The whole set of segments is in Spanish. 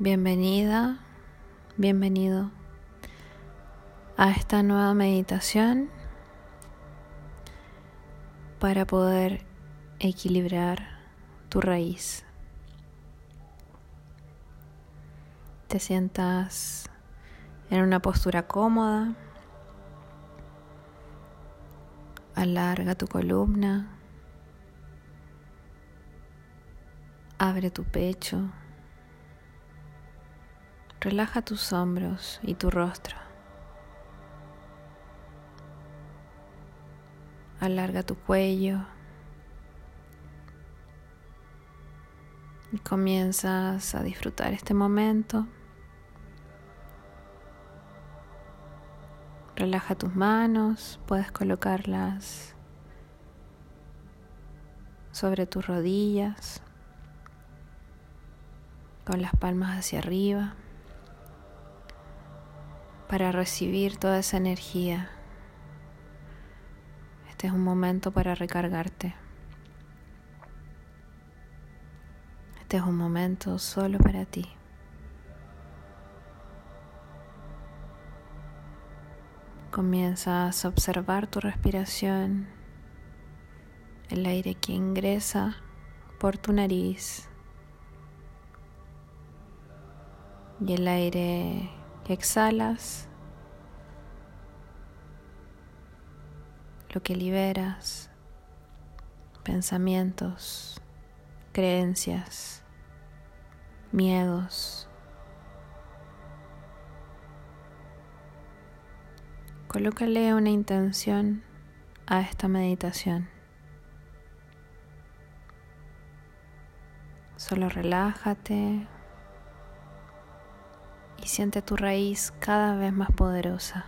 Bienvenida, bienvenido a esta nueva meditación para poder equilibrar tu raíz. Te sientas en una postura cómoda. Alarga tu columna. Abre tu pecho. Relaja tus hombros y tu rostro. Alarga tu cuello. Y comienzas a disfrutar este momento. Relaja tus manos, puedes colocarlas sobre tus rodillas, con las palmas hacia arriba para recibir toda esa energía. Este es un momento para recargarte. Este es un momento solo para ti. Comienzas a observar tu respiración, el aire que ingresa por tu nariz y el aire exhalas, lo que liberas, pensamientos, creencias, miedos. Colócale una intención a esta meditación. Solo relájate, y siente tu raíz cada vez más poderosa.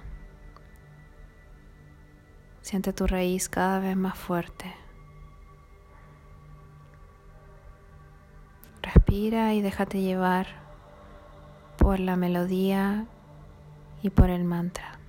Siente tu raíz cada vez más fuerte. Respira y déjate llevar por la melodía y por el mantra.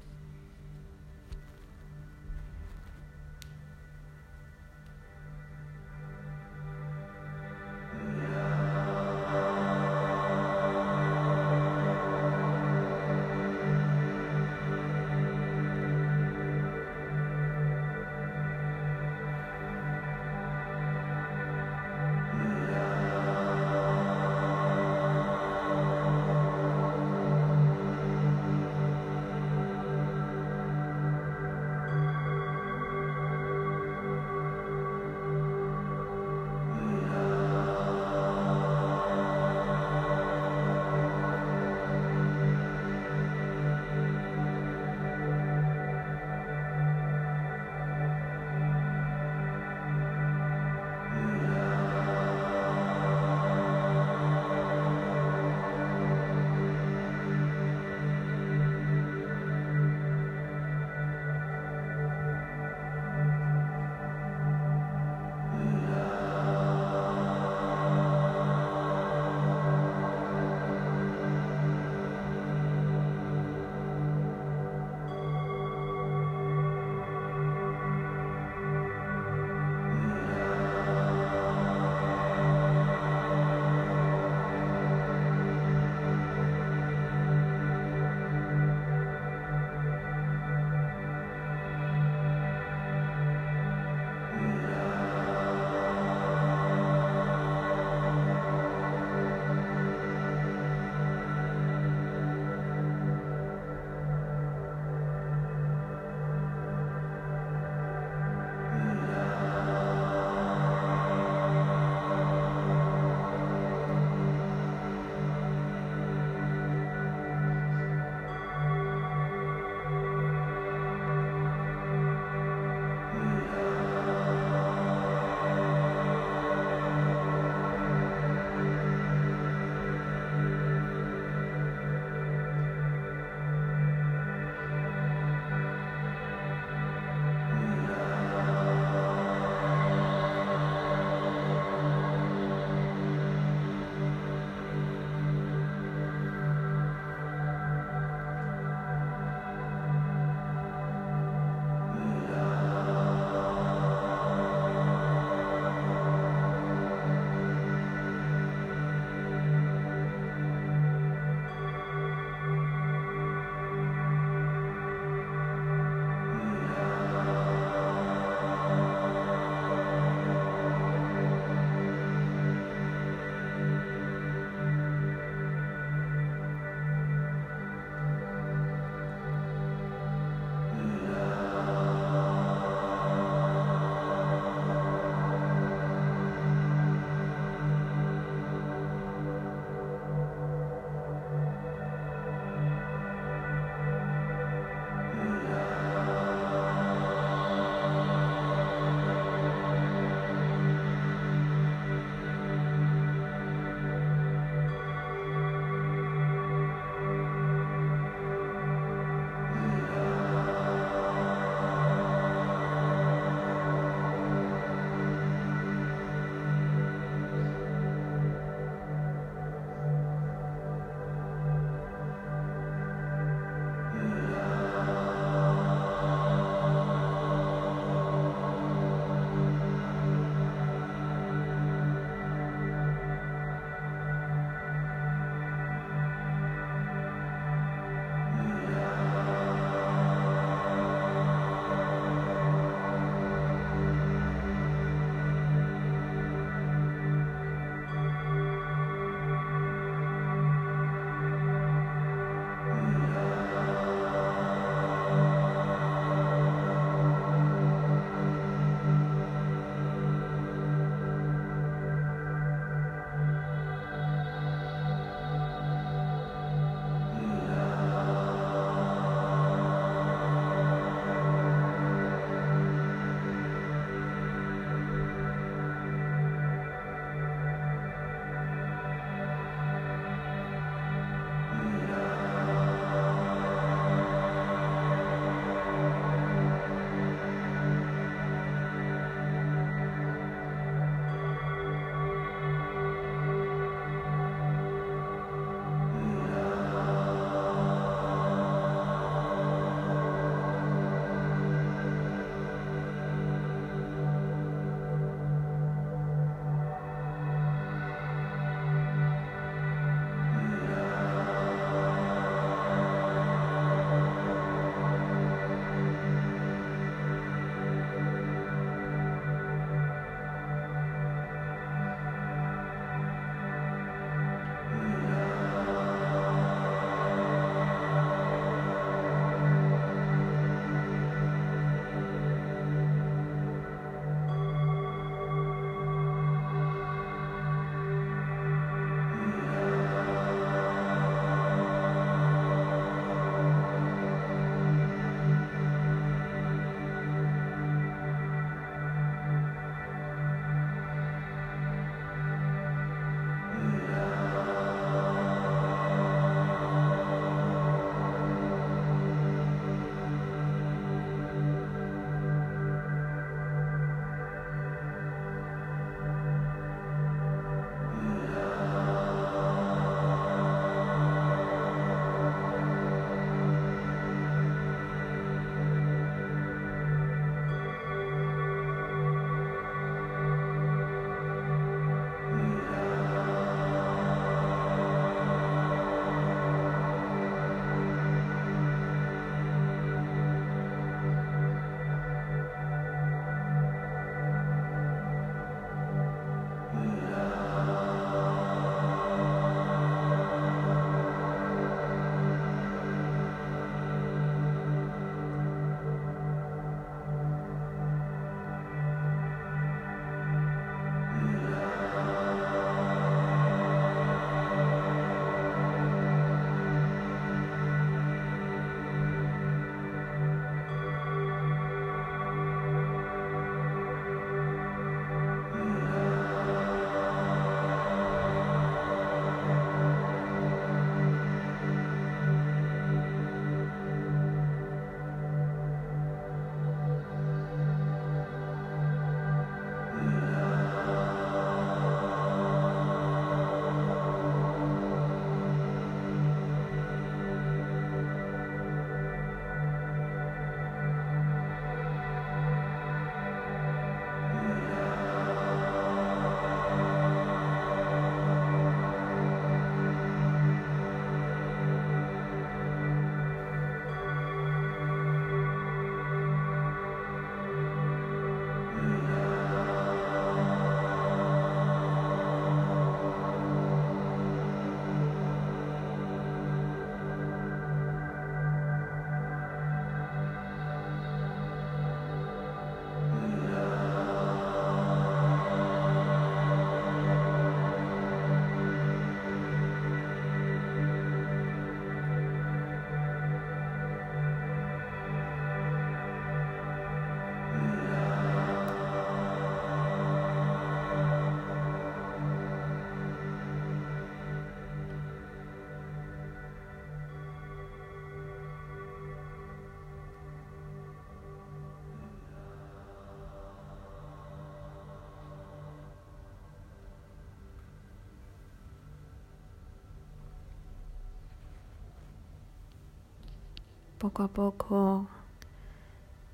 Poco a poco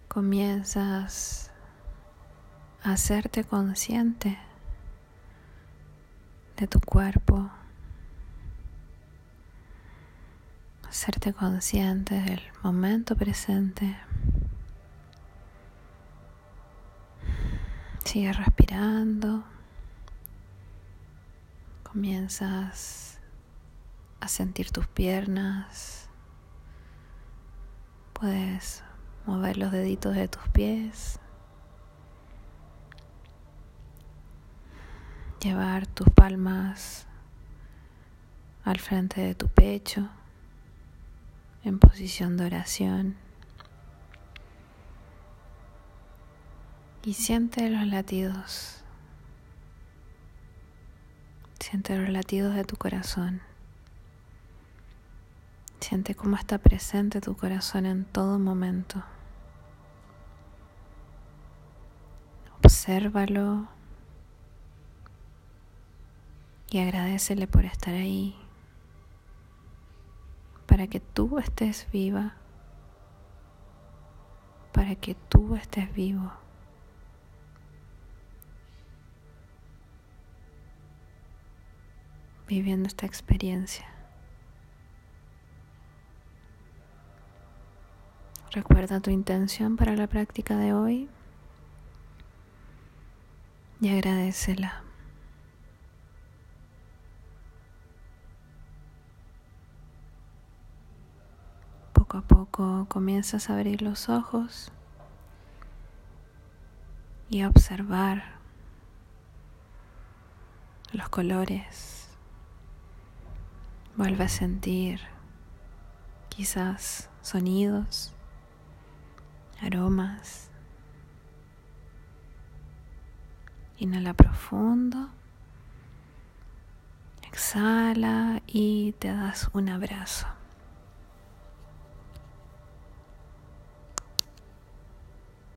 comienzas a hacerte consciente de tu cuerpo, hacerte consciente del momento presente. Sigue respirando. Comienzas a sentir tus piernas. Puedes mover los deditos de tus pies. Llevar tus palmas al frente de tu pecho en posición de oración. Y siente los latidos. Siente los latidos de tu corazón. Siente cómo está presente tu corazón en todo momento. Obsérvalo y agradecele por estar ahí, para que tú estés viva, para que tú estés vivo. viviendo esta experiencia. Recuerda tu intención para la práctica de hoy y agradecela. Poco a poco comienzas a abrir los ojos y a observar los colores Vuelve a sentir quizás sonidos, aromas. Inhala profundo. Exhala y te das un abrazo.